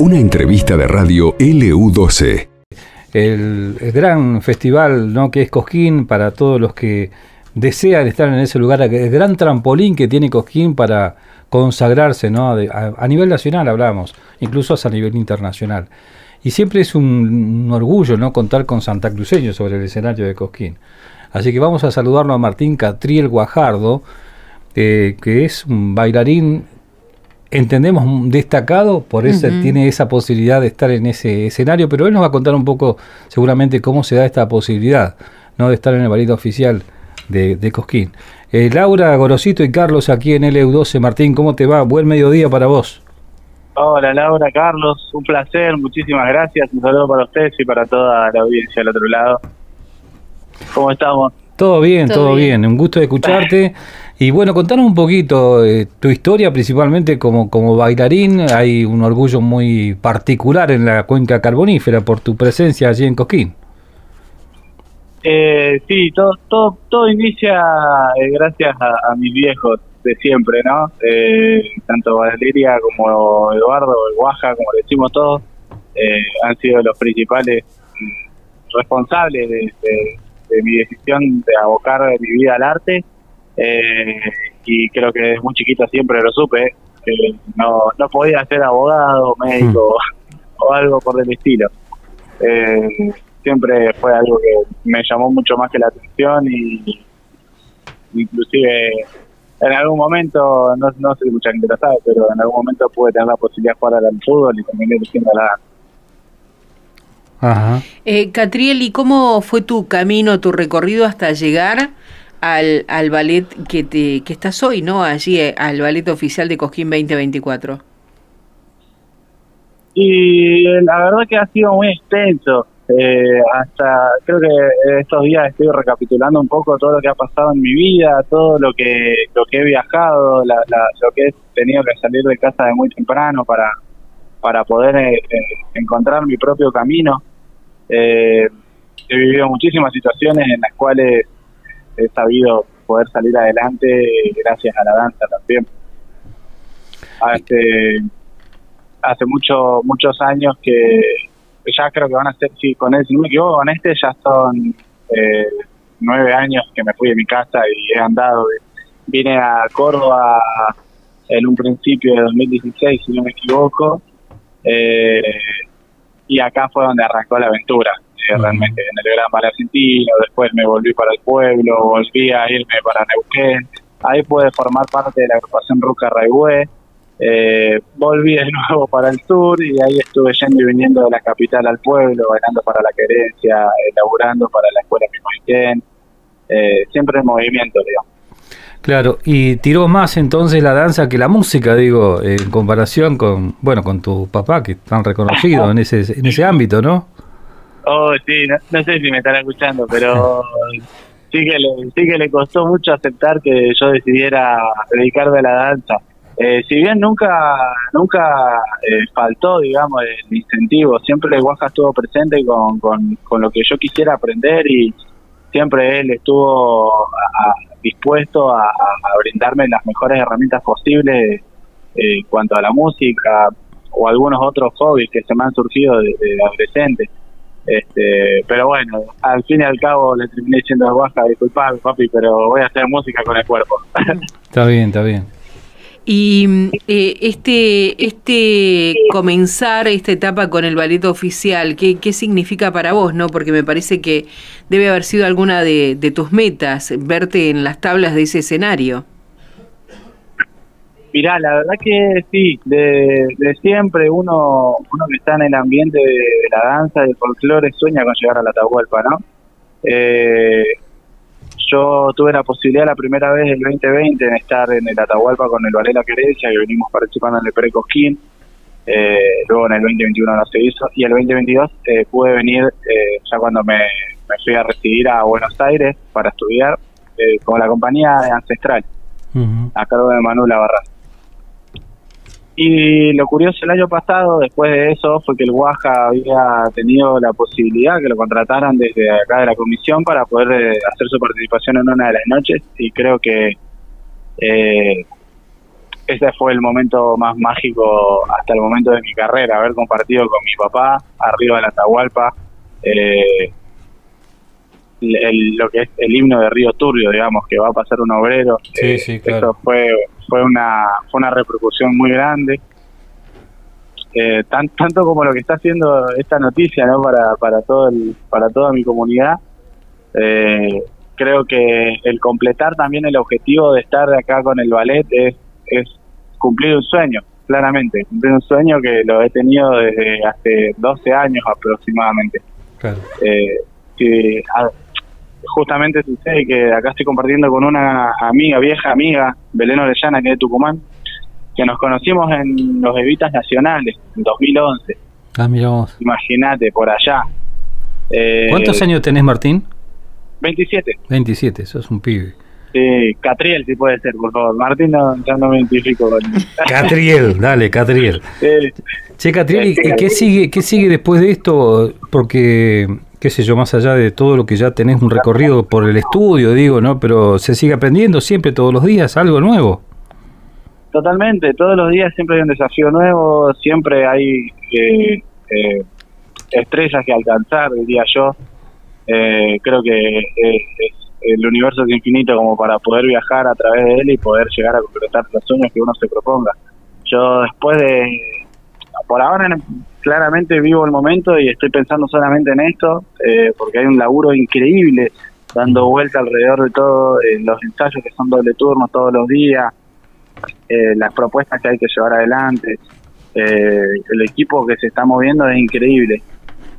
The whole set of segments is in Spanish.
Una entrevista de radio LU12. El, gran festival ¿no? que es Cosquín para todos los que desean estar en ese lugar, el gran trampolín que tiene Cosquín para consagrarse, ¿no? a, nivel nacional hablamos, incluso a nivel internacional. Y siempre es un, orgullo ¿no? contar con Santa Cruceño sobre el escenario de Cosquín. Así que vamos a saludarlo a Martín Catriel Guajardo, eh, que es un bailarín, entendemos, destacado, por eso tiene esa posibilidad de estar en ese escenario, pero él nos va a contar un poco seguramente cómo se da esta posibilidad ¿no? de estar en el ballet oficial de, Cosquín. Eh, Laura, Gorosito y Carlos aquí en LU12. Martín, ¿cómo te va? Buen mediodía para vos. Hola Laura, Carlos, un placer, muchísimas gracias. Un saludo para ustedes y para toda la audiencia al otro lado. ¿Cómo estamos? Todo bien, todo, bien. Un gusto de escucharte. Y bueno, contanos un poquito eh, tu historia, principalmente como, como bailarín. Hay un orgullo muy particular en la cuenca carbonífera por tu presencia allí en Cosquín. Eh, sí, todo, todo, todo inicia eh, gracias a, mis viejos de siempre, ¿no? Eh, tanto Valeria como Eduardo, el Guaja, como le decimos todos, eh, han sido los principales mm, responsables de, mi decisión de abocar mi vida al arte. y creo que desde muy chiquito siempre lo supe, que no, no podía ser abogado, médico hmm. o algo por el estilo. Eh, siempre fue algo que me llamó mucho más que la atención y inclusive en algún momento, no, no sé si mucha gente lo sabe, pero en algún momento pude tener la posibilidad de jugar al fútbol y también eligiendo la Ajá. Eh, Catriel, ¿y cómo fue tu camino, tu recorrido hasta llegar al, al ballet que, te, que estás hoy, ¿no? Allí, eh, al ballet oficial de Cosquín 2024. Y la verdad que ha sido muy extenso. Eh, hasta creo que estos días estoy recapitulando un poco todo lo que ha pasado en mi vida, todo lo que lo que he viajado, la, lo que he tenido que salir de casa de muy temprano para para poder eh, eh, encontrar mi propio camino. He vivido muchísimas situaciones en las cuales he sabido poder salir adelante gracias a la danza también. Hace, hace mucho, muchos años que ya creo que van a ser, sí, con él, si no me equivoco, con este ya son eh, nueve años que me fui de mi casa y he andado. Vine a Córdoba en un principio de 2016, si no me equivoco, eh, y acá fue donde arrancó la aventura, eh, realmente, en el Gran Argentino, después me volví para el pueblo, volví a irme para Neuquén, ahí pude formar parte de la agrupación Ruca Raigüe, eh, volví de nuevo para el sur y ahí estuve yendo y viniendo de la capital al pueblo, bailando para la querencia, elaborando para la escuela Pimaitén, eh, siempre en movimiento, digamos. Claro, y tiró más entonces la danza que la música, digo, en comparación con, bueno, con tu papá, que es tan reconocido en ese, en ese ámbito, ¿no? Oh, sí, no, sé si me estará escuchando, pero sí que, le, sí que le costó mucho aceptar que yo decidiera dedicarme a la danza. Eh, si bien nunca nunca eh, faltó, digamos, el incentivo, siempre el Guaja estuvo presente con, con, lo que yo quisiera aprender y siempre él estuvo dispuesto a, brindarme las mejores herramientas posibles eh, en cuanto a la música o algunos otros hobbies que se me han surgido desde adolescente. Este, pero bueno, al fin y al cabo le terminé diciendo a Guaja, disculpame papi, pero voy a hacer música con el cuerpo. está bien, está bien. Y eh, este, este comenzar esta etapa con el ballet oficial, ¿qué, ¿qué significa para vos? no Porque me parece que debe haber sido alguna de, tus metas, verte en las tablas de ese escenario. Mirá, la verdad que sí, de, siempre uno, uno que está en el ambiente de, la danza, del folclore, sueña con llegar a la Atahualpa, ¿no? Eh, yo tuve la posibilidad la primera vez el 2020 en estar en el Atahualpa con el Varela Querencia, que venimos participando en el Precosquín. Eh, luego en el 2021 no se hizo. Y el 2022 eh, pude venir, eh, ya cuando me, fui a recibir a Buenos Aires para estudiar, eh, con la compañía Ancestral, a cargo de Manuel Barra. Y lo curioso el año pasado, después de eso, fue que el Guaja había tenido la posibilidad que lo contrataran desde acá de la comisión para poder eh, hacer su participación en una de las noches y creo que eh, ese fue el momento más mágico hasta el momento de mi carrera, haber compartido con mi papá arriba de la Atahualpa eh, el, lo que es el himno de Río Turbio, digamos, que va a pasar un obrero. Sí, Eh, sí, claro. Eso fue, fue, una, fue una repercusión muy grande. Eh, tan, tanto como lo que está haciendo esta noticia ¿no? para, para, todo el, para toda mi comunidad. Eh, creo que el completar también el objetivo de estar acá con el ballet es, es cumplir un sueño, claramente, cumplir un sueño que lo he tenido desde hace 12 años aproximadamente. Claro. Eh, que a- justamente sucede que acá estoy compartiendo con una amiga, vieja amiga, Belén Orellana, que es de Tucumán, que nos conocimos en los Evitas Nacionales, en 2011, Ah, mira vos. imagínate, por allá. Eh, ¿Cuántos años tenés, Martín? 27. 27, sos un pibe. Sí, Catriel, si puede ser, por favor. Martín, no, ya no me identifico con Catriel, dale, Catriel. Sí. Che, Catriel, ¿y Sí, y qué sigue, qué sigue después de esto? Porque, qué sé yo, más allá de todo lo que ya tenés un recorrido por el estudio, digo, ¿no? Pero se sigue aprendiendo siempre, todos los días, algo nuevo. Totalmente, todos los días siempre hay un desafío nuevo, siempre hay eh, eh, estrellas que alcanzar, diría yo. Eh, creo que eh, es- el universo es infinito como para poder viajar a través de él y poder llegar a concretar los sueños que uno se proponga. Yo después de, por ahora claramente vivo el momento y estoy pensando solamente en esto, eh, porque hay un laburo increíble dando vuelta alrededor de todo, eh, los ensayos que son doble turno todos los días, eh, las propuestas que hay que llevar adelante, el equipo que se está moviendo es increíble.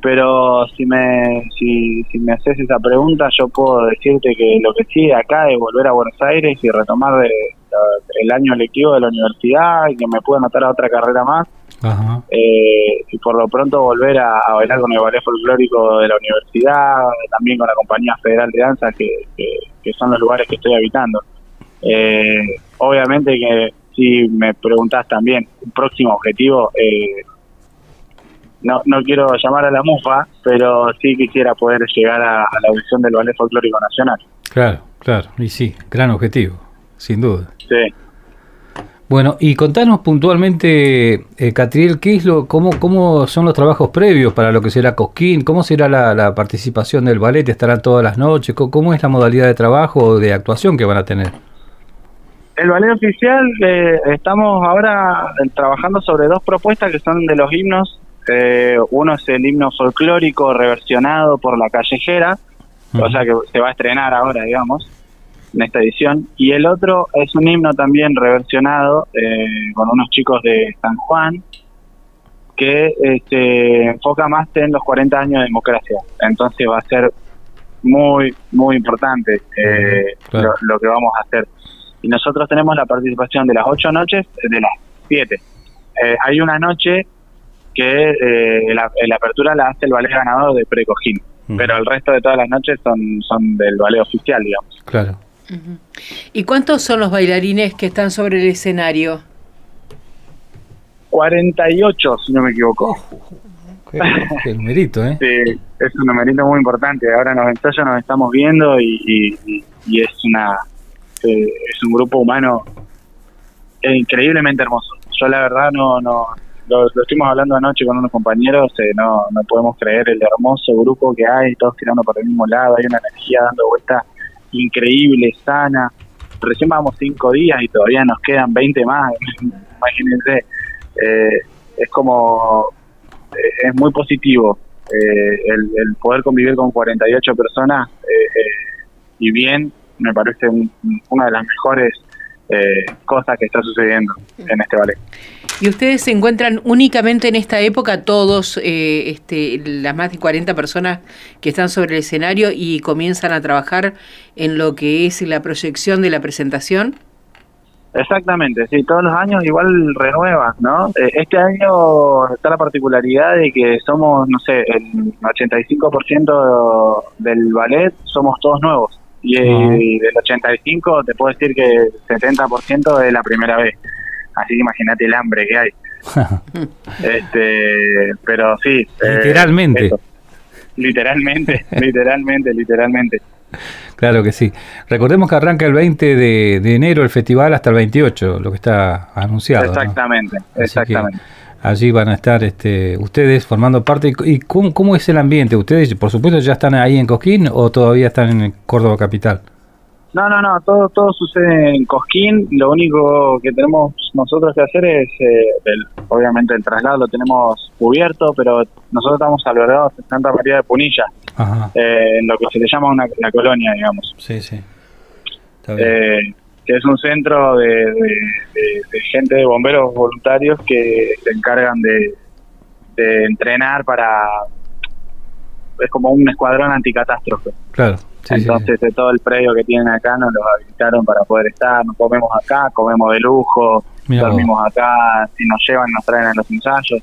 Pero si me, si, me haces esa pregunta, yo puedo decirte que lo que sigue acá es volver a Buenos Aires y retomar el año lectivo de la universidad y que me pueda anotar a otra carrera más. Ajá. Eh, y por lo pronto volver a, a bailar con el ballet folclórico de la universidad, también con la Compañía Federal de Danza, que, que- que son los lugares que estoy habitando. Eh, obviamente que si me preguntás también, un próximo objetivo, eh, no, no quiero llamar a la mufa, pero sí quisiera poder llegar a, a la audición del Ballet Folclórico Nacional. Claro, claro. Y sí, gran objetivo, sin duda. Sí. Bueno, y contanos puntualmente, eh, Catriel, ¿qué es lo, cómo, cómo son los trabajos previos para lo que será Cosquín? ¿Cómo será la, la participación del ballet? ¿Estarán todas las noches? ¿Cómo, cómo es la modalidad de trabajo o de actuación que van a tener? El ballet oficial, eh, estamos ahora trabajando sobre dos propuestas que son de los himnos. Eh, uno es el himno folclórico reversionado por la callejera, o sea que se va a estrenar ahora, digamos, en esta edición. Y el otro es un himno también reversionado eh, con unos chicos de San Juan que se enfoca más en los 40 años de democracia. Entonces va a ser muy, muy importante eh, Claro. lo, lo que vamos a hacer. Y nosotros tenemos la participación de las ocho noches, de las siete. Eh, hay una noche que la, la apertura la hace el ballet ganador de Precojín, pero el resto de todas las noches son, son del ballet oficial, digamos. Claro. ¿Y cuántos son los bailarines que están sobre el escenario? 48, si no me equivoco. Qué, qué numerito, ¿eh? Sí, es un numerito muy importante. Ahora en los ensayos nos estamos viendo y, y- y- y es una eh, es un grupo humano increíblemente hermoso. Yo la verdad no no lo, lo estuvimos hablando anoche con unos compañeros, eh, no no podemos creer el hermoso grupo que hay, todos tirando por el mismo lado, hay una energía dando vueltas increíble, sana. Recién vamos cinco días y todavía nos quedan 20 más, imagínense. Eh, es como eh, es muy positivo eh, el, poder convivir con 48 personas eh, y bien me parece un- una de las mejores cosas que está sucediendo en este ballet. ¿Y ustedes se encuentran únicamente en esta época todos, eh, este, las más de 40 personas que están sobre el escenario y comienzan a trabajar en lo que es la proyección de la presentación? Exactamente, sí, todos los años igual renuevas, ¿no? Eh, este año está la particularidad de que somos, no sé, el 85% del ballet somos todos nuevos. Y, Ah. y del 85 te puedo decir que el 70% es la primera vez. Así que imagínate el hambre que hay. este Pero sí. eh, Literalmente. Literalmente, literalmente, literalmente. Claro que sí. Recordemos que arranca el 20 de, enero el festival hasta el 28, lo que está anunciado. Exactamente, exactamente. Allí van a estar este, ustedes formando parte. ¿Y cómo, cómo, es el ambiente? ¿Ustedes, por supuesto, ya están ahí en Cosquín o todavía están en Córdoba Capital? No, no, no, todo, todo sucede en Cosquín. Lo único que tenemos nosotros que hacer es, eh, obviamente, el traslado lo tenemos cubierto, pero nosotros estamos albergados en Santa María de Punilla, eh, en lo que se le llama una, la colonia, digamos. Sí, sí. Eh, que es un centro de, gente de bomberos voluntarios que se encargan de, de entrenar para. Es como un escuadrón anticatástrofe. Claro. Entonces, de todo el predio que tienen acá nos los habilitaron para poder estar. Nos comemos acá, comemos de lujo, dormimos acá, si nos llevan, nos traen a los ensayos.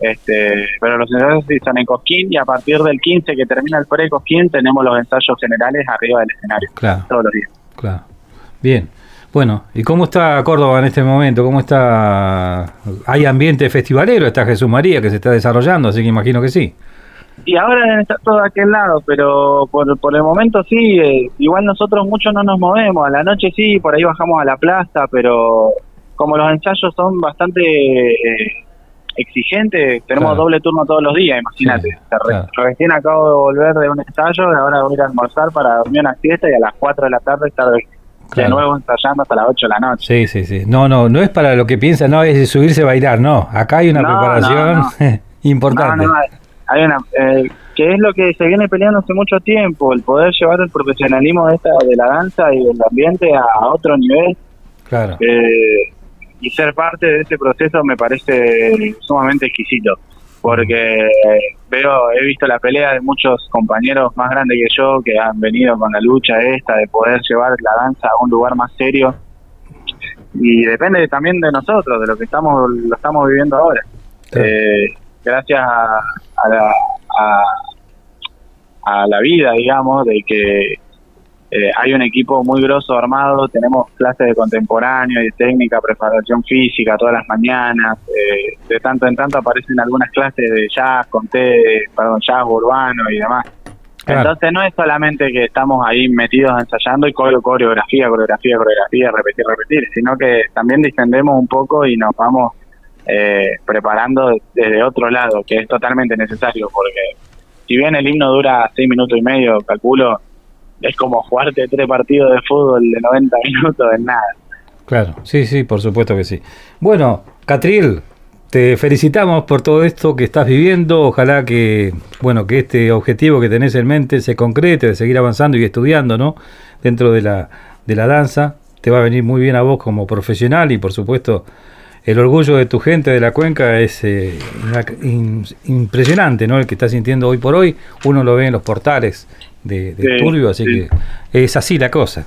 Este, pero los ensayos sí están en Cosquín y a partir del 15 que termina el pre-Cosquín tenemos los ensayos generales arriba del escenario. Claro. Todos los días. Claro. Bien. Bueno, ¿y cómo está Córdoba en este momento? ¿Cómo está? ¿Hay ambiente festivalero? Está Jesús María que se está desarrollando, así que imagino que sí. Y ahora deben estar todos de aquel lado, pero por, por el momento sí, eh, igual nosotros mucho no nos movemos, a la noche sí, por ahí bajamos a la plaza, pero como los ensayos son bastante eh, exigentes, tenemos doble turno todos los días, imagínate. Recién acabo de volver de un ensayo, ahora voy a ir a almorzar para dormir una siesta y a las 4 de la tarde estar de nuevo ensayando hasta las 8 de la noche. Sí, sí, sí. No, no, no es para lo que piensan, no es subirse a bailar, no. Acá hay una preparación importante hay una eh, que es lo que se viene peleando hace mucho tiempo, el poder llevar el profesionalismo de esta de la danza y del ambiente a, otro nivel. Claro. Eh, y ser parte de ese proceso me parece sumamente exquisito, porque veo, he visto la pelea de muchos compañeros más grandes que yo que han venido con la lucha esta de poder llevar la danza a un lugar más serio y depende también de nosotros, de lo que estamos lo estamos viviendo ahora. Eh, gracias a, a la, a, la vida, digamos, de que eh, hay un equipo muy grosso armado, tenemos clases de contemporáneo, de técnica, preparación física todas las mañanas, eh, de tanto en tanto aparecen algunas clases de jazz, conté, perdón, jazz urbano y demás. Entonces no es solamente que estamos ahí metidos ensayando y coreografía, coreografía, coreografía, repetir, repetir, sino que también distendemos un poco y nos vamos eh, preparando desde otro lado, que es totalmente necesario, porque si bien el himno dura seis minutos y medio, calculo, es como jugarte tres partidos de fútbol de 90 minutos en nada. Claro, sí, sí, por supuesto que sí. Bueno, Catril, te felicitamos por todo esto que estás viviendo. Ojalá que, bueno, que este objetivo que tenés en mente se concrete, de seguir avanzando y estudiando, ¿no? Dentro de la, de la danza. Te va a venir muy bien a vos como profesional y, por supuesto, el orgullo de tu gente de la cuenca es eh, impresionante, ¿no? El que está sintiendo hoy por hoy, uno lo ve en los portales de, Turbio, así que es así la cosa.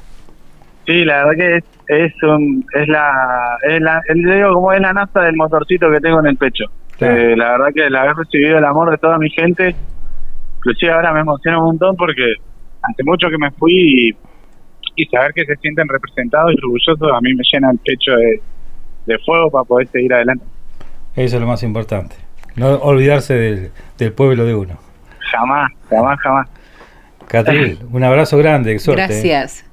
Sí, la verdad que es, es, un, es la, es la, digo como es la nafta del motorcito que tengo en el pecho. Eh, la verdad que el haber recibido el amor de toda mi gente, inclusive ahora me emociona un montón porque hace mucho que me fui y, y saber que se sienten representados y orgullosos a mí me llena el pecho de de fuego para poder seguir adelante. Eso es lo más importante. No olvidarse del, del pueblo de uno. Jamás, jamás, jamás. Catril, un abrazo grande, suerte. ¿eh? Gracias.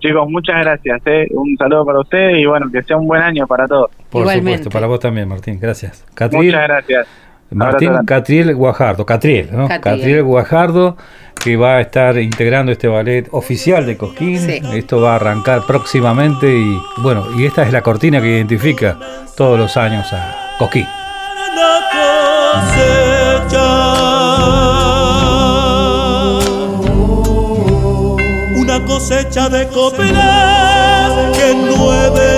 Chicos, muchas gracias. ¿eh? Un saludo para ustedes y bueno, que sea un buen año para todos. Por supuesto, para vos también, Martín. Gracias. muchas gracias. Martín Catriel Guajardo, Catriel, ¿no? Catriel. Guajardo, que va a estar integrando este ballet oficial de Cosquín. Esto va a arrancar próximamente y bueno, y esta es la cortina que identifica todos los años a Cosquín. Una cosecha de que nueve